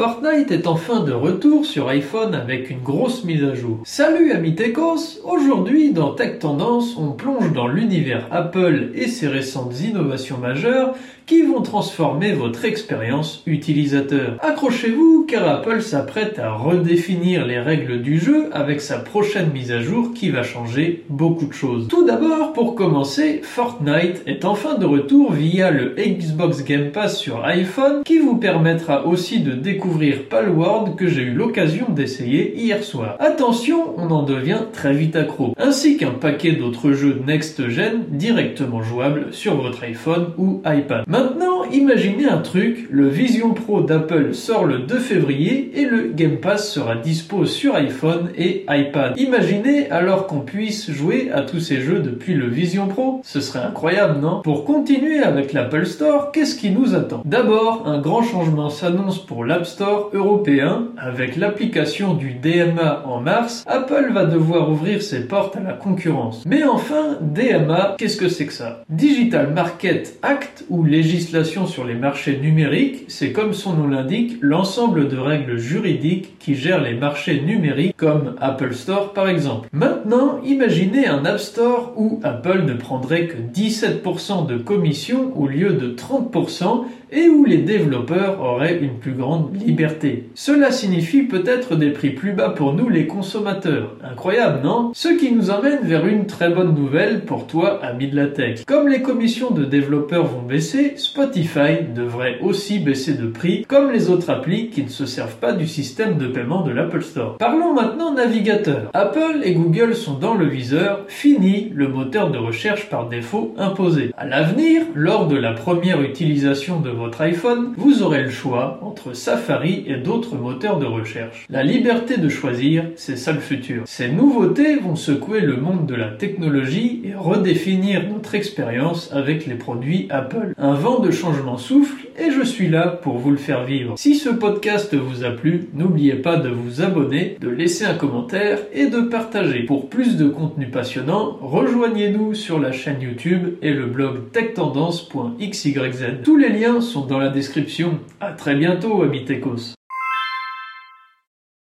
Fortnite est enfin de retour sur iPhone avec une grosse mise à jour. Salut amis Techos Aujourd'hui dans Tech Tendance, on plonge dans l'univers Apple et ses récentes innovations majeures qui vont transformer votre expérience utilisateur. Accrochez-vous car Apple s'apprête à redéfinir les règles du jeu avec sa prochaine mise à jour qui va changer beaucoup de choses. Tout d'abord, pour commencer, Fortnite est enfin de retour via le Xbox Game Pass sur iPhone qui vous permettra aussi de découvrir Palworld que j'ai eu l'occasion d'essayer hier soir. Attention, on en devient très vite accro, ainsi qu'un paquet d'autres jeux next-gen directement jouables sur votre iPhone ou iPad. Maintenant, imaginez un truc, le Vision Pro d'Apple sort le 2 février et le Game Pass sera dispo sur iPhone et iPad. Imaginez alors qu'on puisse jouer à tous ces jeux depuis le Vision Pro. Ce serait incroyable, non? Pour continuer avec l'Apple Store, qu'est-ce qui nous attend? D'abord, un grand changement s'annonce pour l'App Store européen. Avec l'application du DMA en mars, Apple va devoir ouvrir ses portes à la concurrence. Mais enfin, DMA, qu'est-ce que c'est que ça? Digital Market Act ou législation sur les marchés numériques, c'est comme son nom l'indique, l'ensemble de règles juridiques qui gèrent les marchés numériques comme Apple Store par exemple. Maintenant, imaginez un App Store où Apple ne prendrait que 17% de commission au lieu de 30% et où les développeurs auraient une plus grande liberté. Cela signifie peut-être des prix plus bas pour nous les consommateurs. Incroyable, non? Ce qui nous emmène vers une très bonne nouvelle pour toi, ami de la tech. Comme les commissions de développeurs vont baisser, Spotify devrait aussi baisser de prix, comme les autres applis qui ne se servent pas du système de paiement de l'Apple Store. Parlons maintenant navigateur. Apple et Google sont dans le viseur, fini le moteur de recherche par défaut imposé. À l'avenir, lors de la première utilisation de votre iPhone, vous aurez le choix entre Et d'autres moteurs de recherche. La liberté de choisir, c'est ça le futur. Ces nouveautés vont secouer le monde de la technologie et redéfinir notre expérience avec les produits Apple. Un vent de changement souffle et je suis là pour vous le faire vivre. Si ce podcast vous a plu, n'oubliez pas de vous abonner, de laisser un commentaire et de partager. Pour plus de contenu passionnant, rejoignez-nous sur la chaîne YouTube et le blog techtendance.xyz. Tous les liens sont dans la description. À très bientôt, amis Techos.